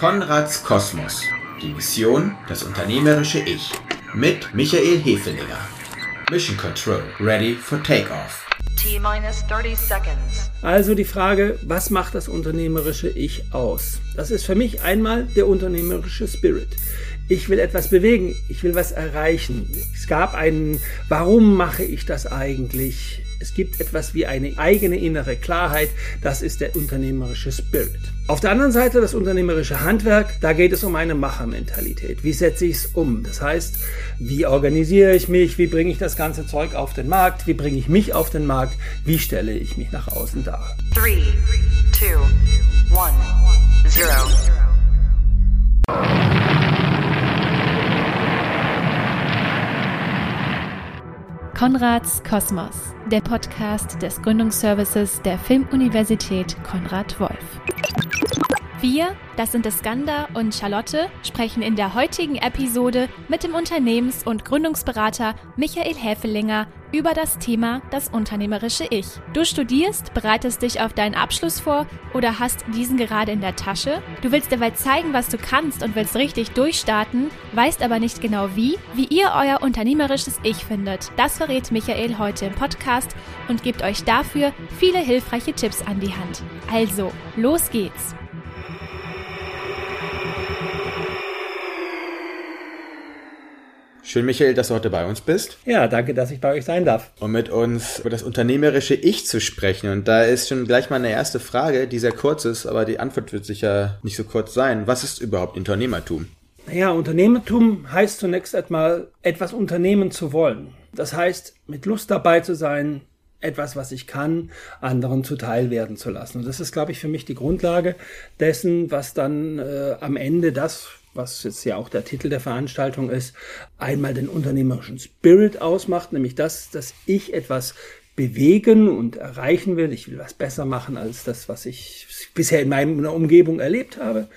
Konrads Kosmos. Die Mission, das unternehmerische Ich. Mit Michael Hefelinger. Mission Control, ready for takeoff. T-minus 30 seconds. Also die Frage, was macht das unternehmerische Ich aus? Das ist für mich einmal der unternehmerische Spirit. Ich will etwas bewegen, ich will was erreichen. Es gab einen, warum mache ich das eigentlich? Es gibt etwas wie eine eigene innere Klarheit, das ist der unternehmerische Spirit. Auf der anderen Seite das unternehmerische Handwerk, da geht es um eine Machermentalität. Wie setze ich es um? Das heißt, wie organisiere ich mich? Wie bringe ich das ganze Zeug auf den Markt? Wie bringe ich mich auf den Markt? Wie stelle ich mich nach außen dar? 3, 2, 1, 0. Konrads Kosmos, der Podcast des Gründungsservices der Filmuniversität Konrad Wolf. Wir, das sind Skanda und Charlotte, sprechen in der heutigen Episode mit dem Unternehmens- und Gründungsberater Michael Häfelinger über das Thema das unternehmerische Ich. Du studierst, bereitest dich auf deinen Abschluss vor oder hast diesen gerade in der Tasche. Du willst dabei zeigen, was du kannst und willst richtig durchstarten, weißt aber nicht genau wie, wie ihr euer unternehmerisches Ich findet. Das verrät Michael heute im Podcast und gibt euch dafür viele hilfreiche Tipps an die Hand. Also, los geht's! Schön, Michael, dass du heute bei uns bist. Ja, danke, dass ich bei euch sein darf. Um mit uns über das unternehmerische Ich zu sprechen. Und da ist schon gleich mal eine erste Frage, die sehr kurz ist, aber die Antwort wird sicher nicht so kurz sein. Was ist überhaupt Unternehmertum? Ja, Unternehmertum heißt zunächst einmal, etwas unternehmen zu wollen. Das heißt, mit Lust dabei zu sein, etwas, was ich kann, anderen zuteil werden zu lassen. Und das ist, glaube ich, für mich die Grundlage dessen, was dann äh, am Ende das, was jetzt ja auch der Titel der Veranstaltung ist, einmal den unternehmerischen Spirit ausmacht, nämlich das, dass ich etwas bewegen und erreichen will. Ich will was besser machen als das, was ich bisher in meiner Umgebung erlebt habe.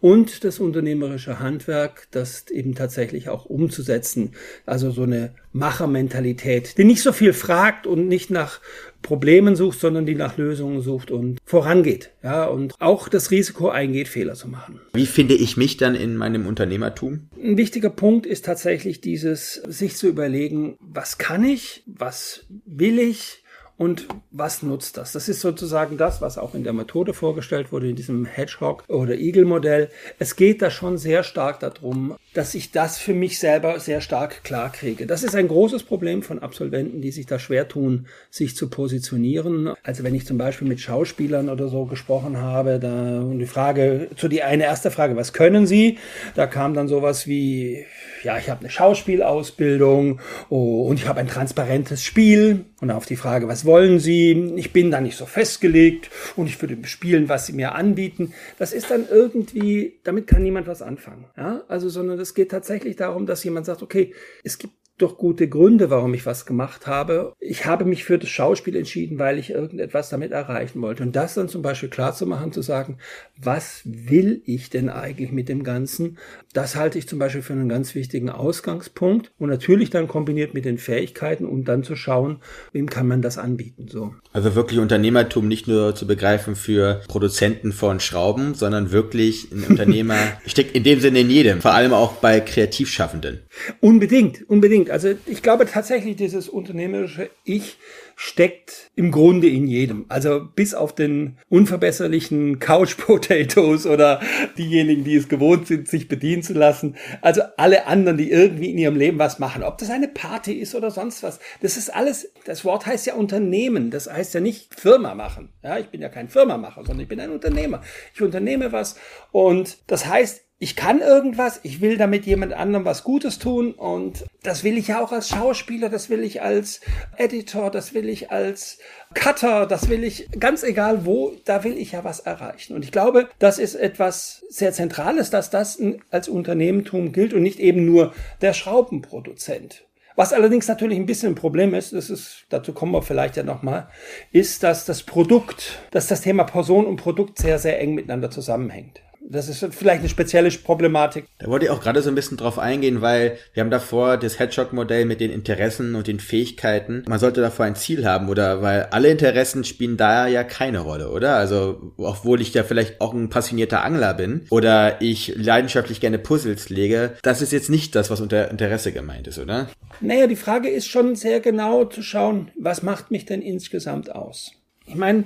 Und das unternehmerische Handwerk, das eben tatsächlich auch umzusetzen. Also so eine Machermentalität, die nicht so viel fragt und nicht nach Problemen sucht, sondern die nach Lösungen sucht und vorangeht. Ja, und auch das Risiko eingeht, Fehler zu machen. Wie finde ich mich dann in meinem Unternehmertum? Ein wichtiger Punkt ist tatsächlich dieses, sich zu überlegen, was kann ich, was will ich, und was nutzt das? Das ist sozusagen das, was auch in der Methode vorgestellt wurde, in diesem Hedgehog- oder Eagle-Modell. Es geht da schon sehr stark darum, dass ich das für mich selber sehr stark klar kriege. Das ist ein großes Problem von Absolventen, die sich da schwer tun, sich zu positionieren. Also wenn ich zum Beispiel mit Schauspielern oder so gesprochen habe, da und die Frage, zu die eine erste Frage, was können sie? Da kam dann sowas wie, ja, ich habe eine Schauspielausbildung oh, und ich habe ein transparentes Spiel. Und auf die Frage, was wollen Sie? Ich bin da nicht so festgelegt und ich würde spielen, was Sie mir anbieten. Das ist dann irgendwie, damit kann niemand was anfangen. Ja, also, sondern es geht tatsächlich darum, dass jemand sagt, okay, es gibt doch gute Gründe, warum ich was gemacht habe. Ich habe mich für das Schauspiel entschieden, weil ich irgendetwas damit erreichen wollte. Und das dann zum Beispiel klar zu machen, zu sagen, was will ich denn eigentlich mit dem Ganzen? Das halte ich zum Beispiel für einen ganz wichtigen Ausgangspunkt. Und natürlich dann kombiniert mit den Fähigkeiten und dann zu schauen, wem kann man das anbieten, so. Also wirklich Unternehmertum nicht nur zu begreifen für Produzenten von Schrauben, sondern wirklich ein Unternehmer steckt in dem Sinne in jedem, vor allem auch bei Kreativschaffenden. Unbedingt, unbedingt. Also ich glaube tatsächlich, dieses unternehmerische Ich steckt im Grunde in jedem. Also bis auf den unverbesserlichen Couch Potatoes oder diejenigen, die es gewohnt sind, sich bedienen zu lassen. Also alle anderen, die irgendwie in ihrem Leben was machen. Ob das eine Party ist oder sonst was. Das ist alles, das Wort heißt ja Unternehmen. Das heißt ja nicht Firma machen. Ja, ich bin ja kein Firmamacher, sondern ich bin ein Unternehmer. Ich unternehme was und das heißt, ich kann irgendwas, ich will damit jemand anderem was Gutes tun und das will ich ja auch als Schauspieler, das will ich als Editor, das will ich als Cutter, das will ich, ganz egal wo, da will ich ja was erreichen. Und ich glaube, das ist etwas sehr Zentrales, dass das als Unternehmentum gilt und nicht eben nur der Schraubenproduzent. Was allerdings natürlich ein bisschen ein Problem ist, das ist, dazu kommen wir vielleicht ja nochmal, ist, dass das Produkt, dass das Thema Person und Produkt sehr, sehr eng miteinander zusammenhängt Das ist vielleicht eine spezielle Problematik. Da wollte ich auch gerade so ein bisschen drauf eingehen, weil wir haben davor das Hedgehog-Modell mit den Interessen und den Fähigkeiten. Man sollte davor ein Ziel haben, oder? Weil alle Interessen spielen da ja keine Rolle, oder? Also, obwohl ich ja vielleicht auch ein passionierter Angler bin oder ich leidenschaftlich gerne Puzzles lege, das ist jetzt nicht das, was unter Interesse gemeint ist, oder? Naja, die Frage ist schon sehr genau zu schauen, was macht mich denn insgesamt aus? Ich meine,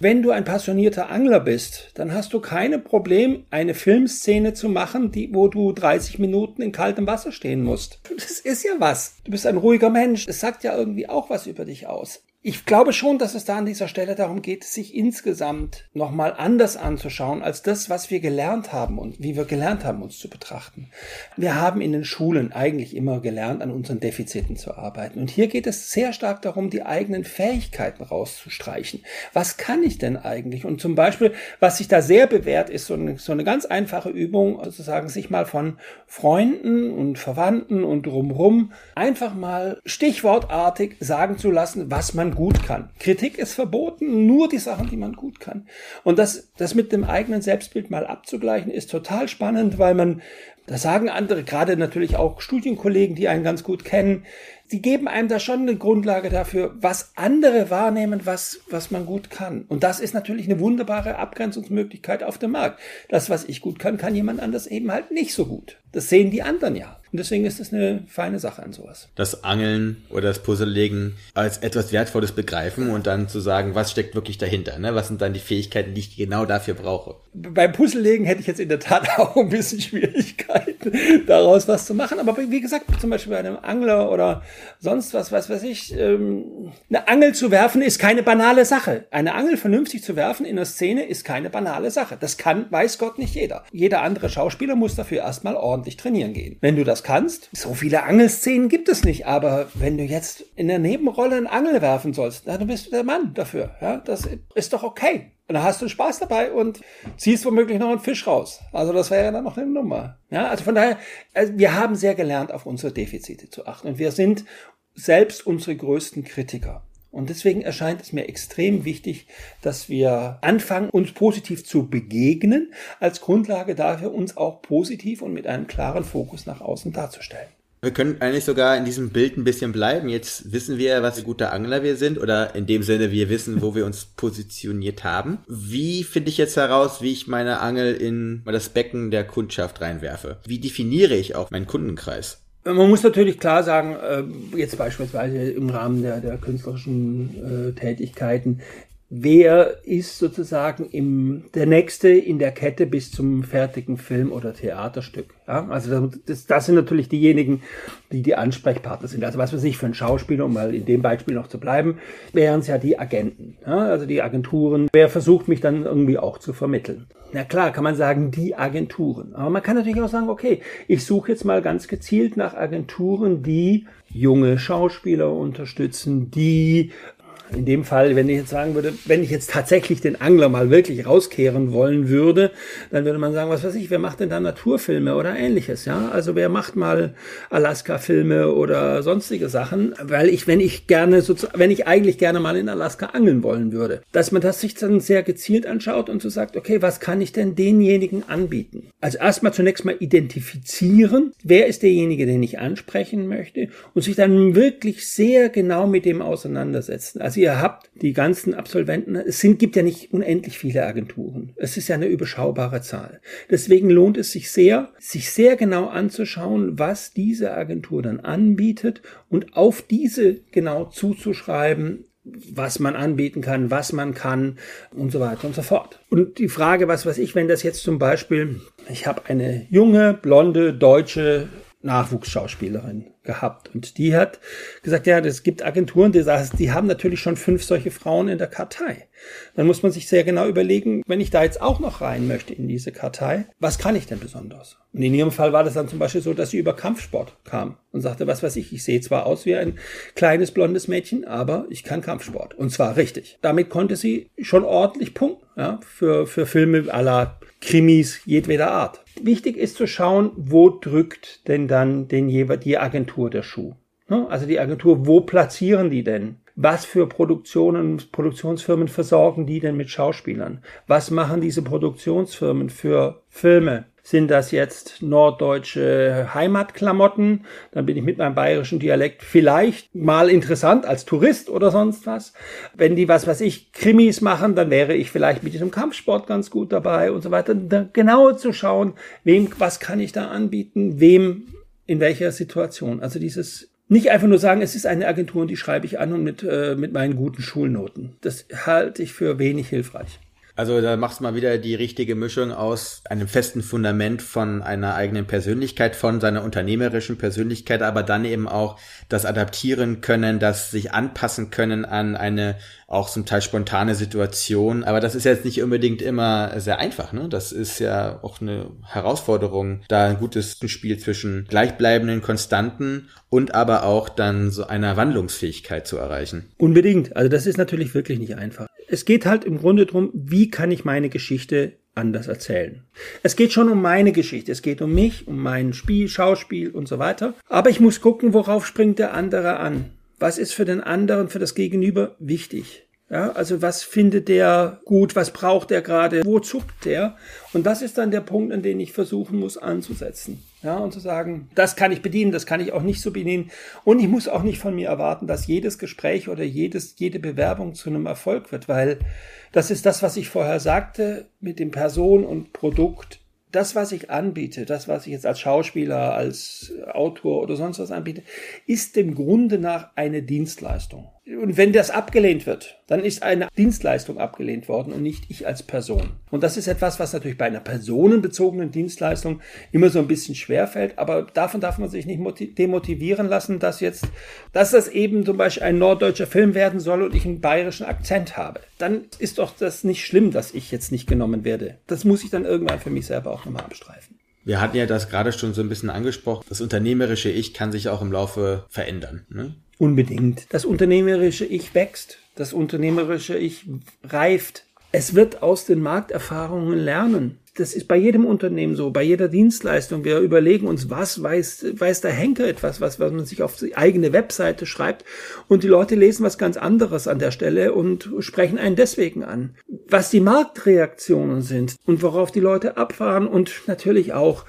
wenn du ein passionierter Angler bist, dann hast du keine Problem, eine Filmszene zu machen, die, wo du 30 Minuten in kaltem Wasser stehen musst. Das ist ja was. Du bist ein ruhiger Mensch. Das sagt ja irgendwie auch was über dich aus ich glaube schon, dass es da an dieser Stelle darum geht, sich insgesamt nochmal anders anzuschauen als das, was wir gelernt haben und wie wir gelernt haben, uns zu betrachten. Wir haben in den Schulen eigentlich immer gelernt, an unseren Defiziten zu arbeiten. Und hier geht es sehr stark darum, die eigenen Fähigkeiten rauszustreichen. Was kann ich denn eigentlich? Und zum Beispiel, was sich da sehr bewährt, ist so eine, so eine ganz einfache Übung, sozusagen sich mal von Freunden und Verwandten und drumrum einfach mal stichwortartig sagen zu lassen, was man gut kann. Kritik ist verboten, nur die Sachen, die man gut kann. Und das, das mit dem eigenen Selbstbild mal abzugleichen, ist total spannend, weil man, da sagen andere, gerade natürlich auch Studienkollegen, die einen ganz gut kennen, die geben einem da schon eine Grundlage dafür, was andere wahrnehmen, was, was man gut kann. Und das ist natürlich eine wunderbare Abgrenzungsmöglichkeit auf dem Markt. Das, was ich gut kann, kann jemand anders eben halt nicht so gut. Das sehen die anderen ja. Und deswegen ist es eine feine Sache an sowas. Das Angeln oder das Puzzlelegen als etwas Wertvolles begreifen und dann zu sagen, was steckt wirklich dahinter? Ne? Was sind dann die Fähigkeiten, die ich genau dafür brauche? Beim Puzzlelegen hätte ich jetzt in der Tat auch ein bisschen Schwierigkeiten, daraus was zu machen. Aber wie gesagt, zum Beispiel bei einem Angler oder sonst was, was weiß ich, ähm, eine Angel zu werfen ist keine banale Sache. Eine Angel vernünftig zu werfen in der Szene ist keine banale Sache. Das kann, weiß Gott, nicht jeder. Jeder andere Schauspieler muss dafür erstmal ordentlich trainieren gehen. Wenn du das kannst. So viele Angelszenen gibt es nicht, aber wenn du jetzt in der Nebenrolle einen Angel werfen sollst, dann bist du der Mann dafür. Ja, das ist doch okay. Und dann hast du Spaß dabei und ziehst womöglich noch einen Fisch raus. Also das wäre ja dann noch eine Nummer. Ja, also von daher, also wir haben sehr gelernt, auf unsere Defizite zu achten. Und wir sind selbst unsere größten Kritiker. Und deswegen erscheint es mir extrem wichtig, dass wir anfangen, uns positiv zu begegnen, als Grundlage dafür, uns auch positiv und mit einem klaren Fokus nach außen darzustellen. Wir können eigentlich sogar in diesem Bild ein bisschen bleiben. Jetzt wissen wir, was für gute Angler wir sind oder in dem Sinne, wir wissen, wo wir uns positioniert haben. Wie finde ich jetzt heraus, wie ich meine Angel in das Becken der Kundschaft reinwerfe? Wie definiere ich auch meinen Kundenkreis? Man muss natürlich klar sagen, äh, jetzt beispielsweise im Rahmen der, der künstlerischen äh, Tätigkeiten, wer ist sozusagen im, der nächste in der Kette bis zum fertigen Film oder Theaterstück. Ja? Also das, das sind natürlich diejenigen, die die Ansprechpartner sind. Also was weiß ich, für einen Schauspieler, um mal in dem Beispiel noch zu bleiben, wären es ja die Agenten, ja? also die Agenturen. Wer versucht mich dann irgendwie auch zu vermitteln? Na klar, kann man sagen, die Agenturen. Aber man kann natürlich auch sagen, okay, ich suche jetzt mal ganz gezielt nach Agenturen, die junge Schauspieler unterstützen, die in dem Fall, wenn ich jetzt sagen würde, wenn ich jetzt tatsächlich den Angler mal wirklich rauskehren wollen würde, dann würde man sagen, was weiß ich, wer macht denn da Naturfilme oder ähnliches, ja? Also wer macht mal Alaska-Filme oder sonstige Sachen, weil ich, wenn ich gerne, wenn ich eigentlich gerne mal in Alaska angeln wollen würde, dass man das sich dann sehr gezielt anschaut und so sagt, okay, was kann ich denn denjenigen anbieten? Also erstmal zunächst mal identifizieren, wer ist derjenige, den ich ansprechen möchte und sich dann wirklich sehr genau mit dem auseinandersetzen. Also ihr habt, die ganzen Absolventen, es sind, gibt ja nicht unendlich viele Agenturen. Es ist ja eine überschaubare Zahl. Deswegen lohnt es sich sehr, sich sehr genau anzuschauen, was diese Agentur dann anbietet und auf diese genau zuzuschreiben, was man anbieten kann, was man kann und so weiter und so fort. Und die Frage, was weiß ich, wenn das jetzt zum Beispiel, ich habe eine junge, blonde, deutsche Nachwuchsschauspielerin gehabt. Und die hat gesagt, ja, es gibt Agenturen, die, die haben natürlich schon fünf solche Frauen in der Kartei. Dann muss man sich sehr genau überlegen, wenn ich da jetzt auch noch rein möchte in diese Kartei, was kann ich denn besonders? Und in ihrem Fall war das dann zum Beispiel so, dass sie über Kampfsport kam und sagte, was weiß ich, ich sehe zwar aus wie ein kleines blondes Mädchen, aber ich kann Kampfsport. Und zwar richtig. Damit konnte sie schon ordentlich punkten, ja, für, für Filme aller Krimis jedweder Art. Wichtig ist zu schauen, wo drückt denn dann den die Agentur der Schuh. Ne? Also die Agentur, wo platzieren die denn Was für Produktionen, Produktionsfirmen versorgen die denn mit Schauspielern? Was machen diese Produktionsfirmen für Filme? Sind das jetzt norddeutsche Heimatklamotten? Dann bin ich mit meinem bayerischen Dialekt vielleicht mal interessant als Tourist oder sonst was. Wenn die was, was ich, Krimis machen, dann wäre ich vielleicht mit diesem Kampfsport ganz gut dabei und so weiter. Da genauer zu schauen, wem, was kann ich da anbieten, wem, in welcher Situation. Also dieses nicht einfach nur sagen, es ist eine Agentur und die schreibe ich an und mit, äh, mit meinen guten Schulnoten. Das halte ich für wenig hilfreich. Also da machst du mal wieder die richtige Mischung aus einem festen Fundament von einer eigenen Persönlichkeit, von seiner unternehmerischen Persönlichkeit, aber dann eben auch das Adaptieren können, das sich anpassen können an eine auch zum Teil spontane Situation. Aber das ist jetzt nicht unbedingt immer sehr einfach. Ne? Das ist ja auch eine Herausforderung, da ein gutes Spiel zwischen gleichbleibenden Konstanten und aber auch dann so einer Wandlungsfähigkeit zu erreichen. Unbedingt. Also das ist natürlich wirklich nicht einfach. Es geht halt im Grunde darum, wie kann ich meine Geschichte anders erzählen. Es geht schon um meine Geschichte, es geht um mich, um mein Spiel, Schauspiel und so weiter. Aber ich muss gucken, worauf springt der andere an. Was ist für den anderen, für das Gegenüber wichtig? Ja, also was findet der gut, was braucht er gerade, wo zuckt der? Und das ist dann der Punkt, an den ich versuchen muss anzusetzen. Ja, und zu sagen, das kann ich bedienen, das kann ich auch nicht so bedienen. Und ich muss auch nicht von mir erwarten, dass jedes Gespräch oder jedes, jede Bewerbung zu einem Erfolg wird, weil das ist das, was ich vorher sagte mit dem Person und Produkt das, was ich anbiete, das, was ich jetzt als Schauspieler, als Autor oder sonst was anbiete, ist dem Grunde nach eine Dienstleistung. Und wenn das abgelehnt wird, dann ist eine Dienstleistung abgelehnt worden und nicht ich als Person. Und das ist etwas, was natürlich bei einer personenbezogenen Dienstleistung immer so ein bisschen schwerfällt, aber davon darf man sich nicht demotivieren lassen, dass jetzt, dass das eben zum Beispiel ein norddeutscher Film werden soll und ich einen bayerischen Akzent habe. Dann ist doch das nicht schlimm, dass ich jetzt nicht genommen werde. Das muss ich dann irgendwann für mich selber auch nochmal abstreifen. Wir hatten ja das gerade schon so ein bisschen angesprochen. Das unternehmerische Ich kann sich auch im Laufe verändern. Ne? Unbedingt. Das unternehmerische Ich wächst. Das unternehmerische Ich reift. Es wird aus den Markterfahrungen lernen. Das ist bei jedem Unternehmen so, bei jeder Dienstleistung. Wir überlegen uns, was weiß, weiß der Henker etwas, was, was man sich auf die eigene Webseite schreibt. Und die Leute lesen was ganz anderes an der Stelle und sprechen einen deswegen an. Was die Marktreaktionen sind und worauf die Leute abfahren und natürlich auch,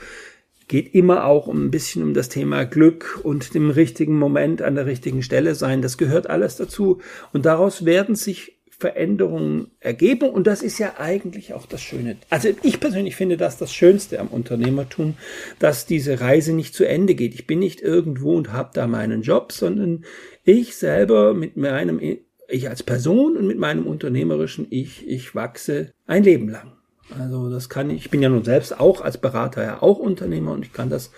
geht immer auch ein bisschen um das Thema Glück und dem richtigen Moment an der richtigen Stelle sein. Das gehört alles dazu. Und daraus werden sich Veränderungen ergeben. Und das ist ja eigentlich auch das Schöne. Also ich persönlich finde das das Schönste am Unternehmertum, dass diese Reise nicht zu Ende geht. Ich bin nicht irgendwo und habe da meinen Job, sondern ich selber mit meinem, ich als Person und mit meinem unternehmerischen Ich, ich wachse ein Leben lang. Also das kann ich, ich bin ja nun selbst auch als Berater ja auch Unternehmer und ich kann das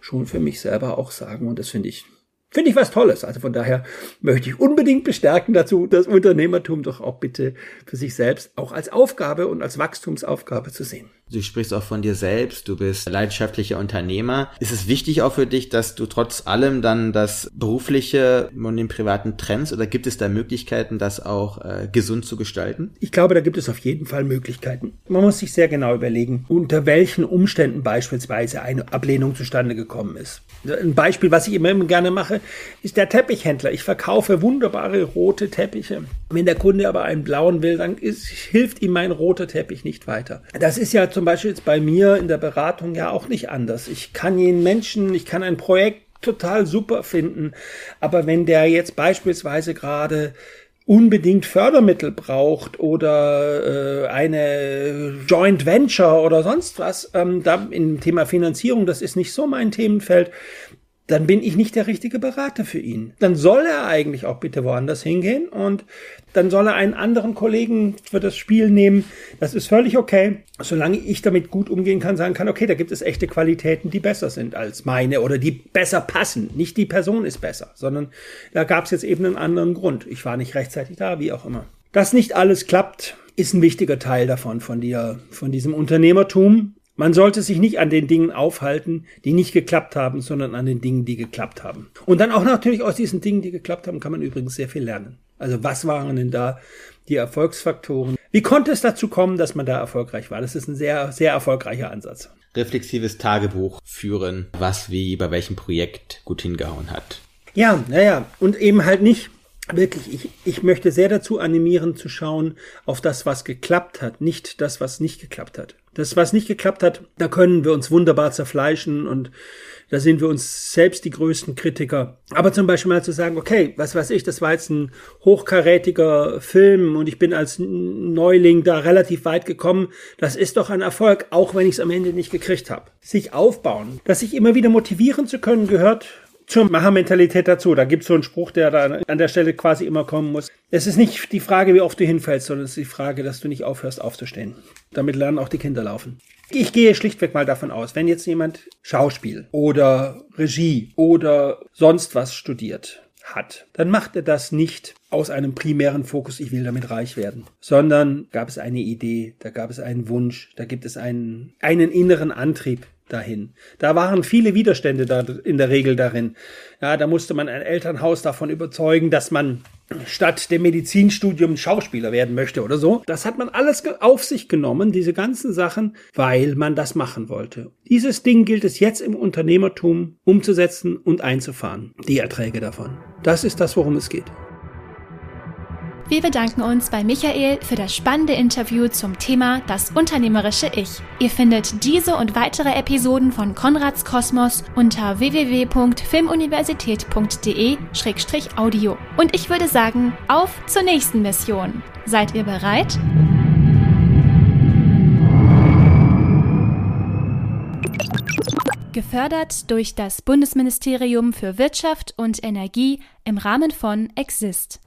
schon für mich selber auch sagen und das finde ich Finde ich was Tolles. Also von daher möchte ich unbedingt bestärken dazu, das Unternehmertum doch auch bitte für sich selbst auch als Aufgabe und als Wachstumsaufgabe zu sehen. Du sprichst auch von dir selbst, du bist leidenschaftlicher Unternehmer. Ist es wichtig auch für dich, dass du trotz allem dann das berufliche und den privaten trennst oder gibt es da Möglichkeiten, das auch äh, gesund zu gestalten? Ich glaube, da gibt es auf jeden Fall Möglichkeiten. Man muss sich sehr genau überlegen, unter welchen Umständen beispielsweise eine Ablehnung zustande gekommen ist. Ein Beispiel, was ich immer gerne mache, ist der Teppichhändler. Ich verkaufe wunderbare rote Teppiche. Wenn der Kunde aber einen blauen will, dann ist, hilft ihm mein roter Teppich nicht weiter. Das ist ja zum Beispiel jetzt bei mir in der Beratung ja auch nicht anders. Ich kann jeden Menschen, ich kann ein Projekt total super finden, aber wenn der jetzt beispielsweise gerade unbedingt Fördermittel braucht oder äh, eine Joint Venture oder sonst was, ähm, da im Thema Finanzierung, das ist nicht so mein Themenfeld, dann bin ich nicht der richtige Berater für ihn. Dann soll er eigentlich auch bitte woanders hingehen und dann soll er einen anderen Kollegen für das Spiel nehmen. Das ist völlig okay, solange ich damit gut umgehen kann, sagen kann, okay, da gibt es echte Qualitäten, die besser sind als meine oder die besser passen. Nicht die Person ist besser, sondern da gab es jetzt eben einen anderen Grund. Ich war nicht rechtzeitig da, wie auch immer. Dass nicht alles klappt, ist ein wichtiger Teil davon, von dir, von diesem Unternehmertum. Man sollte sich nicht an den Dingen aufhalten, die nicht geklappt haben, sondern an den Dingen, die geklappt haben. Und dann auch natürlich aus diesen Dingen, die geklappt haben, kann man übrigens sehr viel lernen. Also was waren denn da die Erfolgsfaktoren? Wie konnte es dazu kommen, dass man da erfolgreich war? Das ist ein sehr, sehr erfolgreicher Ansatz. Reflexives Tagebuch führen, was wie bei welchem Projekt gut hingehauen hat. Ja, naja, und eben halt nicht wirklich, ich, ich möchte sehr dazu animieren zu schauen auf das, was geklappt hat, nicht das, was nicht geklappt hat. Das, was nicht geklappt hat, da können wir uns wunderbar zerfleischen und da sind wir uns selbst die größten Kritiker. Aber zum Beispiel mal zu sagen, okay, was weiß ich, das war jetzt ein hochkarätiger Film und ich bin als Neuling da relativ weit gekommen. Das ist doch ein Erfolg, auch wenn ich es am Ende nicht gekriegt habe. Sich aufbauen, dass sich immer wieder motivieren zu können, gehört zur Machermentalität dazu. Da gibt es so einen Spruch, der da an der Stelle quasi immer kommen muss. Es ist nicht die Frage, wie oft du hinfällst, sondern es ist die Frage, dass du nicht aufhörst aufzustehen. Damit lernen auch die Kinder laufen. Ich gehe schlichtweg mal davon aus, wenn jetzt jemand Schauspiel oder Regie oder sonst was studiert hat, dann macht er das nicht aus einem primären Fokus, ich will damit reich werden, sondern gab es eine Idee, da gab es einen Wunsch, da gibt es einen, einen inneren Antrieb, dahin. Da waren viele Widerstände da in der Regel darin. Ja, da musste man ein Elternhaus davon überzeugen, dass man statt dem Medizinstudium Schauspieler werden möchte oder so. Das hat man alles auf sich genommen, diese ganzen Sachen, weil man das machen wollte. Dieses Ding gilt es jetzt im Unternehmertum umzusetzen und einzufahren. Die Erträge davon. Das ist das, worum es geht. Wir bedanken uns bei Michael für das spannende Interview zum Thema das unternehmerische Ich. Ihr findet diese und weitere Episoden von Konrads Kosmos unter www.filmuniversität.de-audio. Und ich würde sagen, auf zur nächsten Mission. Seid ihr bereit? Gefördert durch das Bundesministerium für Wirtschaft und Energie im Rahmen von Exist.